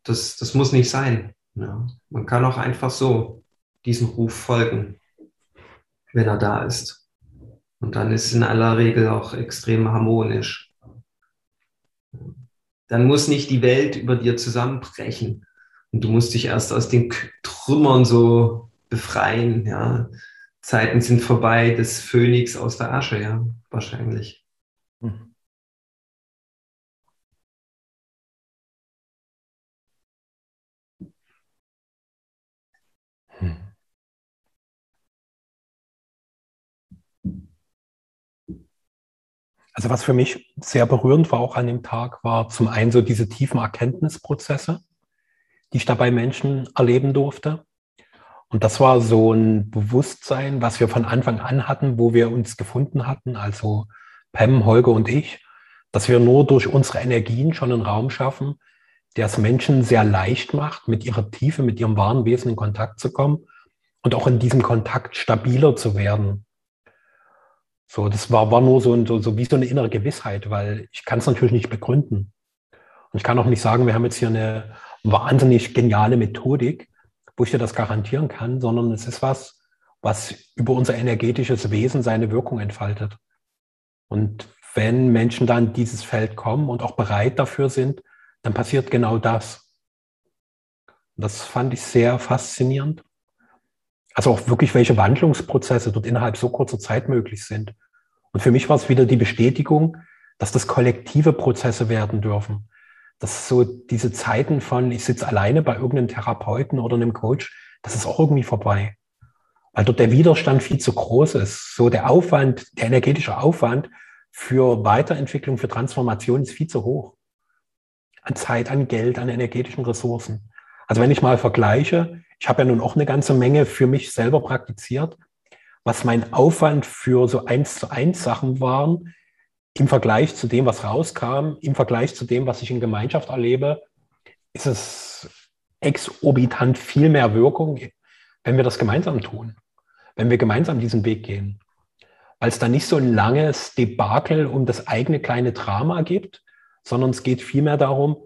das, das muss nicht sein. Ja? Man kann auch einfach so diesem Ruf folgen, wenn er da ist. Und dann ist es in aller Regel auch extrem harmonisch. Dann muss nicht die Welt über dir zusammenbrechen. Und du musst dich erst aus den Trümmern so befreien. Ja. Zeiten sind vorbei des Phönix aus der Asche, ja, wahrscheinlich. Mhm. Also was für mich sehr berührend war auch an dem Tag, war zum einen so diese tiefen Erkenntnisprozesse, die ich da bei Menschen erleben durfte. Und das war so ein Bewusstsein, was wir von Anfang an hatten, wo wir uns gefunden hatten, also Pam, Holger und ich, dass wir nur durch unsere Energien schon einen Raum schaffen, der es Menschen sehr leicht macht, mit ihrer Tiefe, mit ihrem wahren Wesen in Kontakt zu kommen und auch in diesem Kontakt stabiler zu werden. So, das war, war nur so, so, so wie so eine innere Gewissheit, weil ich kann es natürlich nicht begründen. Und ich kann auch nicht sagen, wir haben jetzt hier eine wahnsinnig geniale Methodik, wo ich dir das garantieren kann, sondern es ist was, was über unser energetisches Wesen seine Wirkung entfaltet. Und wenn Menschen dann dieses Feld kommen und auch bereit dafür sind, dann passiert genau das. Das fand ich sehr faszinierend. Also auch wirklich, welche Wandlungsprozesse dort innerhalb so kurzer Zeit möglich sind. Und für mich war es wieder die Bestätigung, dass das kollektive Prozesse werden dürfen. Dass so diese Zeiten von, ich sitze alleine bei irgendeinem Therapeuten oder einem Coach, das ist auch irgendwie vorbei. Weil dort der Widerstand viel zu groß ist. So der Aufwand, der energetische Aufwand für Weiterentwicklung, für Transformation ist viel zu hoch. An Zeit, an Geld, an energetischen Ressourcen. Also wenn ich mal vergleiche, ich habe ja nun auch eine ganze Menge für mich selber praktiziert, was mein Aufwand für so eins zu eins Sachen waren, im Vergleich zu dem, was rauskam, im Vergleich zu dem, was ich in Gemeinschaft erlebe, ist es exorbitant viel mehr Wirkung, wenn wir das gemeinsam tun, wenn wir gemeinsam diesen Weg gehen. Weil es da nicht so ein langes Debakel um das eigene kleine Drama gibt, sondern es geht vielmehr darum,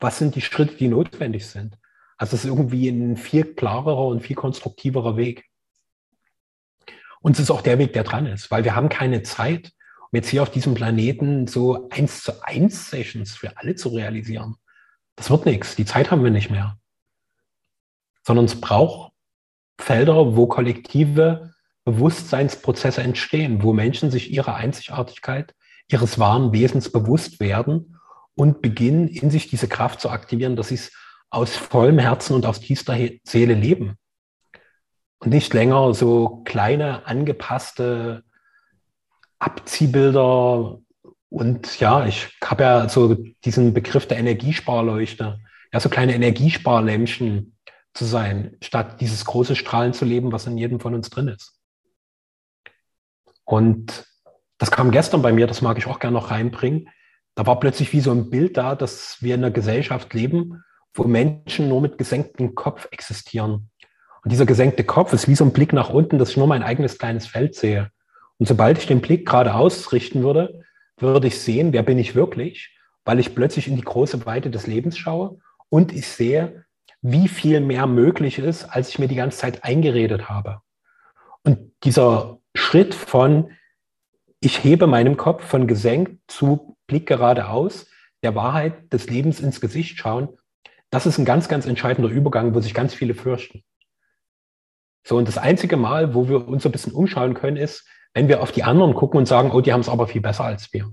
was sind die Schritte, die notwendig sind. Also es ist irgendwie ein viel klarerer und viel konstruktiverer Weg. Und es ist auch der Weg, der dran ist, weil wir haben keine Zeit, um jetzt hier auf diesem Planeten so eins zu eins Sessions für alle zu realisieren. Das wird nichts. Die Zeit haben wir nicht mehr. Sondern es braucht Felder, wo kollektive Bewusstseinsprozesse entstehen, wo Menschen sich ihrer Einzigartigkeit, ihres wahren Wesens bewusst werden und beginnen, in sich diese Kraft zu aktivieren, dass sie es aus vollem Herzen und aus tiefster Seele leben und nicht länger so kleine angepasste Abziehbilder. Und ja, ich habe ja so diesen Begriff der Energiesparleuchte, ja, so kleine Energiesparlämpchen zu sein, statt dieses große Strahlen zu leben, was in jedem von uns drin ist. Und das kam gestern bei mir, das mag ich auch gerne noch reinbringen. da war plötzlich wie so ein Bild da, dass wir in einer Gesellschaft leben, wo Menschen nur mit gesenktem Kopf existieren. Und dieser gesenkte Kopf ist wie so ein Blick nach unten, dass ich nur mein eigenes kleines Feld sehe. Und sobald ich den Blick geradeaus richten würde, würde ich sehen, wer bin ich wirklich, weil ich plötzlich in die große Weite des Lebens schaue und ich sehe, wie viel mehr möglich ist, als ich mir die ganze Zeit eingeredet habe. Und dieser Schritt von, ich hebe meinen Kopf von gesenkt zu Blick geradeaus, der Wahrheit des Lebens ins Gesicht schauen, das ist ein ganz, ganz entscheidender Übergang, wo sich ganz viele fürchten. So, und das einzige Mal, wo wir uns so ein bisschen umschauen können, ist, wenn wir auf die anderen gucken und sagen, oh, die haben es aber viel besser als wir.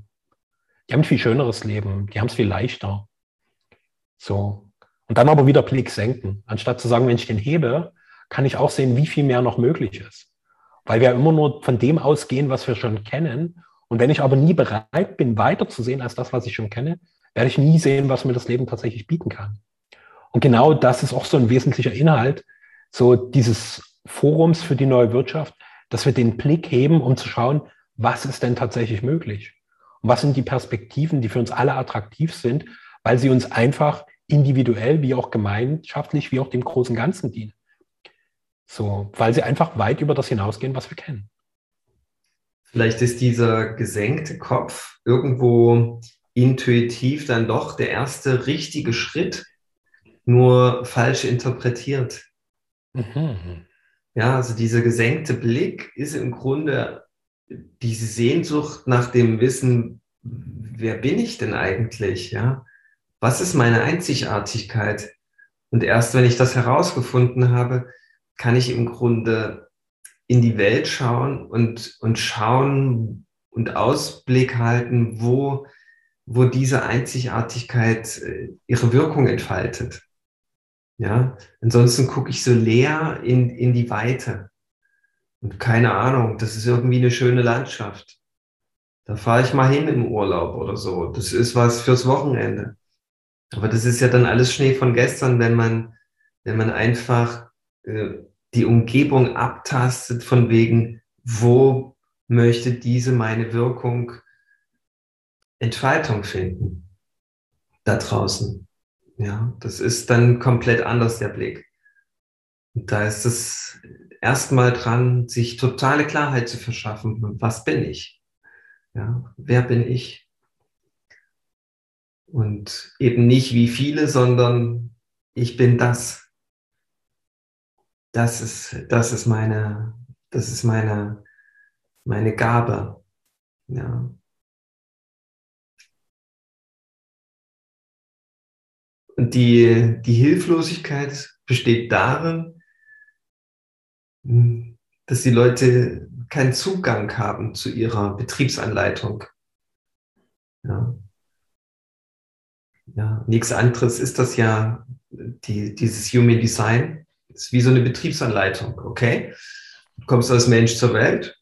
Die haben ein viel schöneres Leben, die haben es viel leichter. So. Und dann aber wieder Blick senken. Anstatt zu sagen, wenn ich den hebe, kann ich auch sehen, wie viel mehr noch möglich ist. Weil wir immer nur von dem ausgehen, was wir schon kennen. Und wenn ich aber nie bereit bin, weiterzusehen als das, was ich schon kenne, werde ich nie sehen, was mir das Leben tatsächlich bieten kann. Und genau das ist auch so ein wesentlicher Inhalt, so dieses Forums für die neue Wirtschaft, dass wir den Blick heben, um zu schauen, was ist denn tatsächlich möglich? Und was sind die Perspektiven, die für uns alle attraktiv sind, weil sie uns einfach individuell wie auch gemeinschaftlich wie auch dem großen Ganzen dienen. So, weil sie einfach weit über das hinausgehen, was wir kennen. Vielleicht ist dieser gesenkte Kopf irgendwo intuitiv dann doch der erste richtige Schritt, nur falsch interpretiert. Mhm. Ja, also dieser gesenkte Blick ist im Grunde diese Sehnsucht nach dem Wissen, wer bin ich denn eigentlich? Ja, was ist meine Einzigartigkeit? Und erst wenn ich das herausgefunden habe, kann ich im Grunde in die Welt schauen und, und schauen und Ausblick halten, wo, wo diese Einzigartigkeit äh, ihre Wirkung entfaltet. Ja, ansonsten gucke ich so leer in, in die Weite. Und keine Ahnung, das ist irgendwie eine schöne Landschaft. Da fahre ich mal hin im Urlaub oder so. Das ist was fürs Wochenende. Aber das ist ja dann alles Schnee von gestern, wenn man, wenn man einfach äh, die Umgebung abtastet von wegen, wo möchte diese meine Wirkung Entfaltung finden da draußen. Ja, das ist dann komplett anders der Blick. Und da ist es erstmal dran, sich totale Klarheit zu verschaffen. Was bin ich? Ja, wer bin ich? Und eben nicht wie viele, sondern ich bin das. Das ist, das ist meine, das ist meine, meine Gabe. Ja. Und die, die Hilflosigkeit besteht darin, hm, dass die Leute keinen Zugang haben zu ihrer Betriebsanleitung. Ja. Ja, nichts anderes ist das ja, die, dieses Human Design. Ist wie so eine Betriebsanleitung, okay? Du kommst als Mensch zur Welt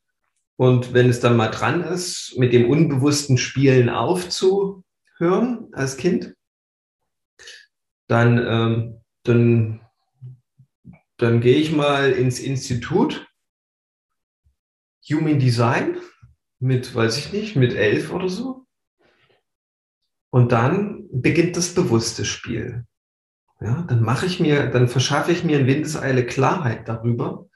und wenn es dann mal dran ist, mit dem unbewussten Spielen aufzuhören als Kind, dann, ähm, dann, dann gehe ich mal ins Institut Human Design mit, weiß ich nicht, mit elf oder so. Und dann beginnt das bewusste Spiel. Ja, dann mache ich mir, dann verschaffe ich mir in Windeseile Klarheit darüber,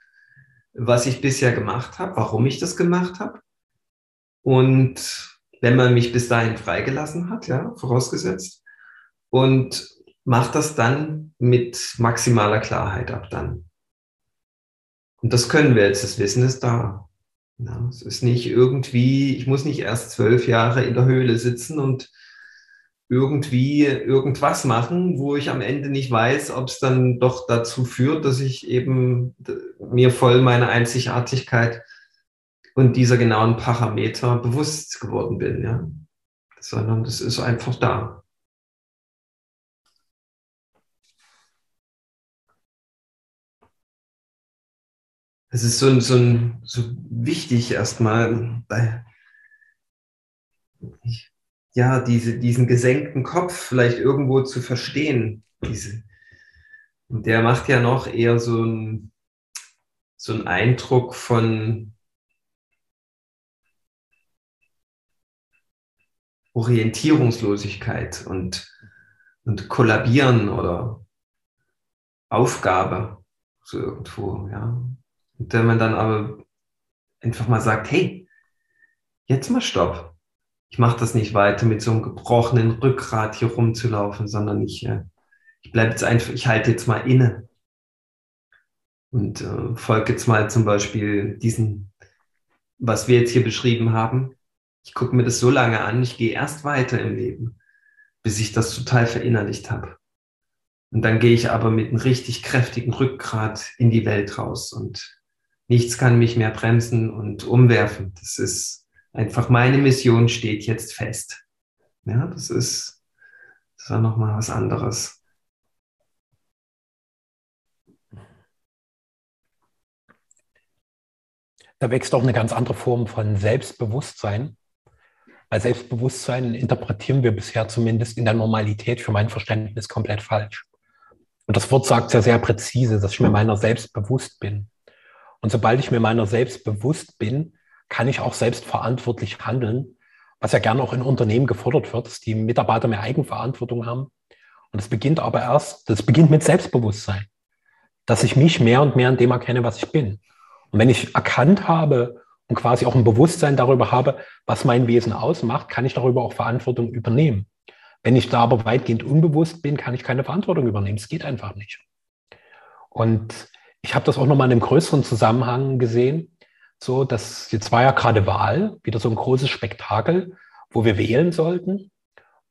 was ich bisher gemacht habe, warum ich das gemacht habe. Und wenn man mich bis dahin freigelassen hat, ja, vorausgesetzt. Und mach das dann mit maximaler Klarheit ab dann. Und das können wir jetzt, das Wissen ist da. Ja, es ist nicht irgendwie, ich muss nicht erst zwölf Jahre in der Höhle sitzen und irgendwie irgendwas machen, wo ich am Ende nicht weiß, ob es dann doch dazu führt, dass ich eben mir voll meiner Einzigartigkeit und dieser genauen Parameter bewusst geworden bin, ja. Sondern das ist einfach da. Es ist so, so, so wichtig erstmal bei, ja, diese, diesen gesenkten Kopf vielleicht irgendwo zu verstehen. Diese. Und der macht ja noch eher so einen so einen Eindruck von Orientierungslosigkeit und, und Kollabieren oder Aufgabe, so irgendwo, ja. Und wenn man dann aber einfach mal sagt, hey, jetzt mal Stopp. Ich mache das nicht weiter mit so einem gebrochenen Rückgrat hier rumzulaufen, sondern ich, äh, ich bleibe jetzt einfach, ich halte jetzt mal inne und äh, folge jetzt mal zum Beispiel diesen, was wir jetzt hier beschrieben haben. Ich gucke mir das so lange an, ich gehe erst weiter im Leben, bis ich das total verinnerlicht habe. Und dann gehe ich aber mit einem richtig kräftigen Rückgrat in die Welt raus und nichts kann mich mehr bremsen und umwerfen. Das ist einfach meine Mission steht jetzt fest. Ja, das ist, das dann nochmal was anderes. Da wächst auch eine ganz andere Form von Selbstbewusstsein. Weil Selbstbewusstsein interpretieren wir bisher zumindest in der Normalität für mein Verständnis komplett falsch. Und das Wort sagt ja sehr präzise, dass ich mir meiner selbst bewusst bin. Und sobald ich mir meiner selbst bewusst bin, kann ich auch selbstverantwortlich handeln, was ja gerne auch in Unternehmen gefordert wird, dass die Mitarbeiter mehr Eigenverantwortung haben. Und das beginnt aber erst, das beginnt mit Selbstbewusstsein, dass ich mich mehr und mehr in dem erkenne, was ich bin. Und wenn ich erkannt habe und quasi auch ein Bewusstsein darüber habe, was mein Wesen ausmacht, kann ich darüber auch Verantwortung übernehmen. Wenn ich da aber weitgehend unbewusst bin, kann ich keine Verantwortung übernehmen. Es geht einfach nicht. Und ich habe das auch nochmal in einem größeren Zusammenhang gesehen. So, dass jetzt war ja gerade Wahl, wieder so ein großes Spektakel, wo wir wählen sollten.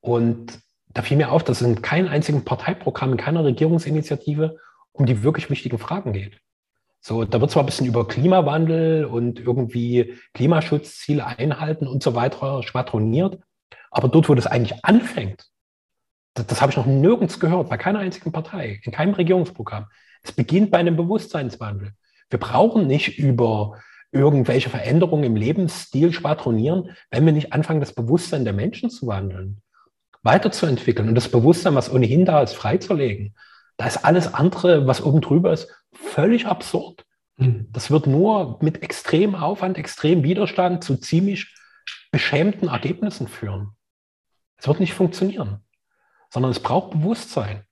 Und da fiel mir auf, dass es in keinem einzigen Parteiprogramm, in keiner Regierungsinitiative um die wirklich wichtigen Fragen geht. So, da wird zwar ein bisschen über Klimawandel und irgendwie Klimaschutzziele einhalten und so weiter schwadroniert, aber dort, wo das eigentlich anfängt, das, das habe ich noch nirgends gehört, bei keiner einzigen Partei, in keinem Regierungsprogramm. Es beginnt bei einem Bewusstseinswandel. Wir brauchen nicht über irgendwelche Veränderungen im Lebensstil schwadronieren, wenn wir nicht anfangen, das Bewusstsein der Menschen zu wandeln, weiterzuentwickeln und das Bewusstsein, was ohnehin da ist, freizulegen. Da ist alles andere, was oben drüber ist, völlig absurd. Mhm. Das wird nur mit extremem Aufwand, extremem Widerstand zu ziemlich beschämten Ergebnissen führen. Es wird nicht funktionieren, sondern es braucht Bewusstsein.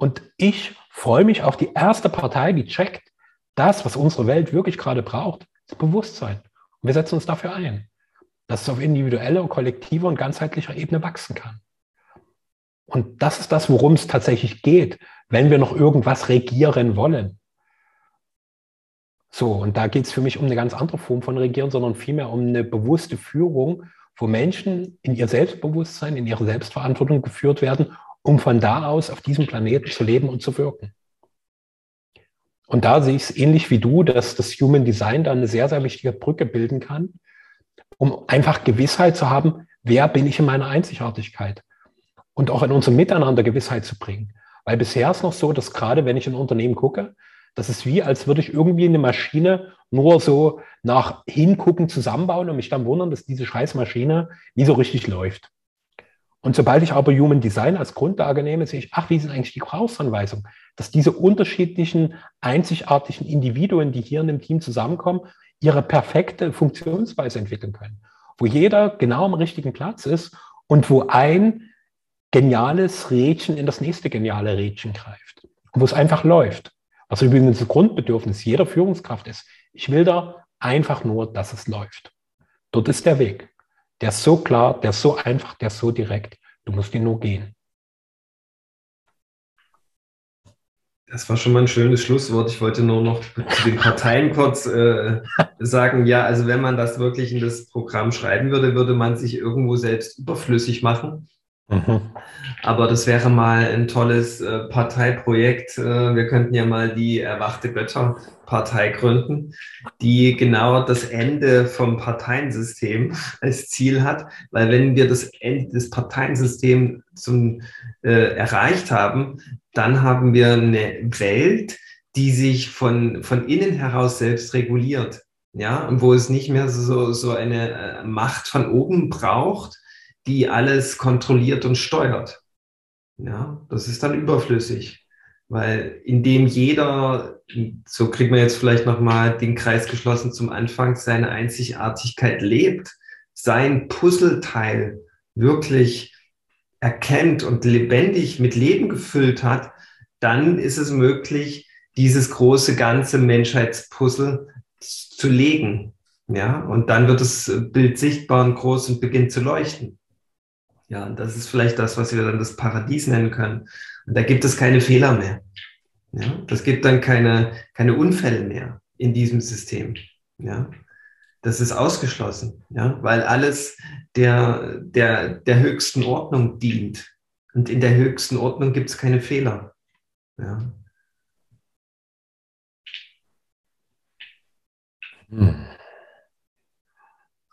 Und ich freue mich auf die erste Partei, die checkt, das, was unsere Welt wirklich gerade braucht, ist Bewusstsein. Und wir setzen uns dafür ein, dass es auf individueller, kollektiver und ganzheitlicher Ebene wachsen kann. Und das ist das, worum es tatsächlich geht, wenn wir noch irgendwas regieren wollen. So, und da geht es für mich um eine ganz andere Form von Regieren, sondern vielmehr um eine bewusste Führung, wo Menschen in ihr Selbstbewusstsein, in ihre Selbstverantwortung geführt werden, um von da aus auf diesem Planeten zu leben und zu wirken. Und da sehe ich es ähnlich wie du, dass das Human Design da eine sehr, sehr wichtige Brücke bilden kann, um einfach Gewissheit zu haben, wer bin ich in meiner Einzigartigkeit und auch in unserem Miteinander Gewissheit zu bringen. Weil bisher ist noch so, dass gerade wenn ich in ein Unternehmen gucke, das ist wie, als würde ich irgendwie eine Maschine nur so nach Hingucken zusammenbauen und mich dann wundern, dass diese Scheißmaschine nie so richtig läuft. Und sobald ich aber Human Design als Grundlage nehme, sehe ich, ach, wie sind eigentlich die Gebrauchsanweisungen? Dass diese unterschiedlichen, einzigartigen Individuen, die hier in dem Team zusammenkommen, ihre perfekte Funktionsweise entwickeln können. Wo jeder genau am richtigen Platz ist und wo ein geniales Rädchen in das nächste geniale Rädchen greift. Und wo es einfach läuft. Was übrigens das Grundbedürfnis jeder Führungskraft ist. Ich will da einfach nur, dass es läuft. Dort ist der Weg. Der ist so klar, der ist so einfach, der ist so direkt. Du musst ihn nur gehen. Das war schon mal ein schönes Schlusswort. Ich wollte nur noch zu den Parteien kurz äh, sagen, ja, also wenn man das wirklich in das Programm schreiben würde, würde man sich irgendwo selbst überflüssig machen. Mhm. Aber das wäre mal ein tolles äh, Parteiprojekt. Äh, wir könnten ja mal die Erwachte Götter-Partei gründen, die genau das Ende vom Parteiensystem als Ziel hat. Weil wenn wir das Ende des Parteiensystems zum, äh, erreicht haben, dann haben wir eine Welt, die sich von, von innen heraus selbst reguliert. Ja, und wo es nicht mehr so, so eine äh, Macht von oben braucht, die alles kontrolliert und steuert. Ja, das ist dann überflüssig, weil indem jeder, so kriegt man jetzt vielleicht nochmal den Kreis geschlossen zum Anfang, seine Einzigartigkeit lebt, sein Puzzleteil wirklich erkennt und lebendig mit Leben gefüllt hat, dann ist es möglich, dieses große ganze Menschheitspuzzle zu legen. Ja, und dann wird das Bild sichtbar und groß und beginnt zu leuchten. Ja, und das ist vielleicht das, was wir dann das Paradies nennen können. Und da gibt es keine Fehler mehr. Ja, das gibt dann keine, keine Unfälle mehr in diesem System. Ja, das ist ausgeschlossen, ja, weil alles der, der, der höchsten Ordnung dient. Und in der höchsten Ordnung gibt es keine Fehler. Ja. Hm.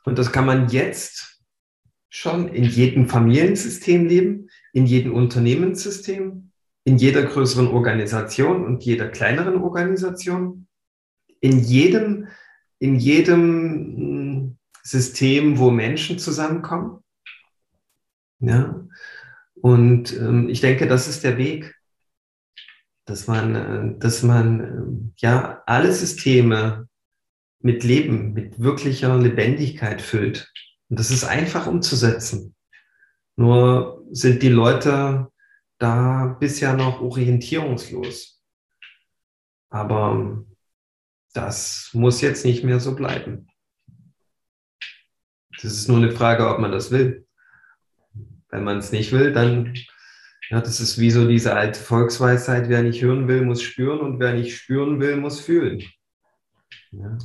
Und das kann man jetzt schon in jedem Familiensystem leben, in jedem Unternehmenssystem, in jeder größeren Organisation und jeder kleineren Organisation, in jedem, in jedem hm, System, wo Menschen zusammenkommen. Ja. Und ähm, ich denke, das ist der Weg, dass man, äh, dass man äh, ja alle Systeme mit Leben, mit wirklicher Lebendigkeit füllt. Und das ist einfach umzusetzen. Nur sind die Leute da bisher noch orientierungslos. Aber das muss jetzt nicht mehr so bleiben. Das ist nur eine Frage, ob man das will. Wenn man es nicht will, dann, ja, das ist wie so diese alte Volksweisheit, wer nicht hören will, muss spüren und wer nicht spüren will, muss fühlen. Ja.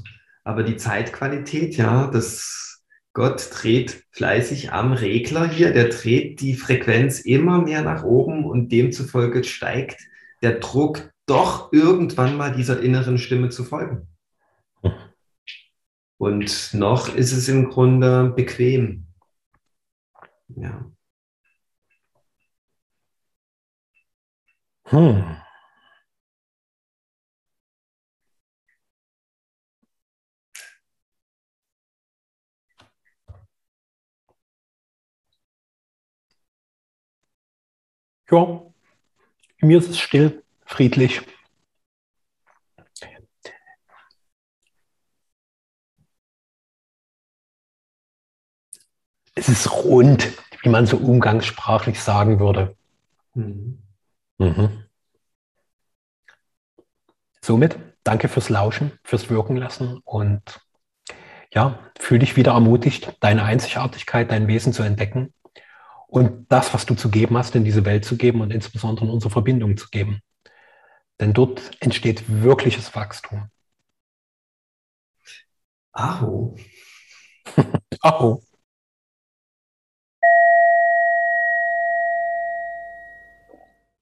Aber die Zeitqualität, ja, das Gott dreht fleißig am Regler hier, der dreht die Frequenz immer mehr nach oben und demzufolge steigt der Druck doch irgendwann mal dieser inneren Stimme zu folgen. Und noch ist es im Grunde bequem. Ja. Hm. Ja, mir ist es still, friedlich. Es ist rund, wie man so umgangssprachlich sagen würde. Mhm. Mhm. Somit danke fürs Lauschen, fürs Wirken lassen und ja, fühle dich wieder ermutigt, deine Einzigartigkeit, dein Wesen zu entdecken und das, was du zu geben hast, in diese Welt zu geben und insbesondere in unsere Verbindung zu geben. Denn dort entsteht wirkliches Wachstum. Aho. Aho.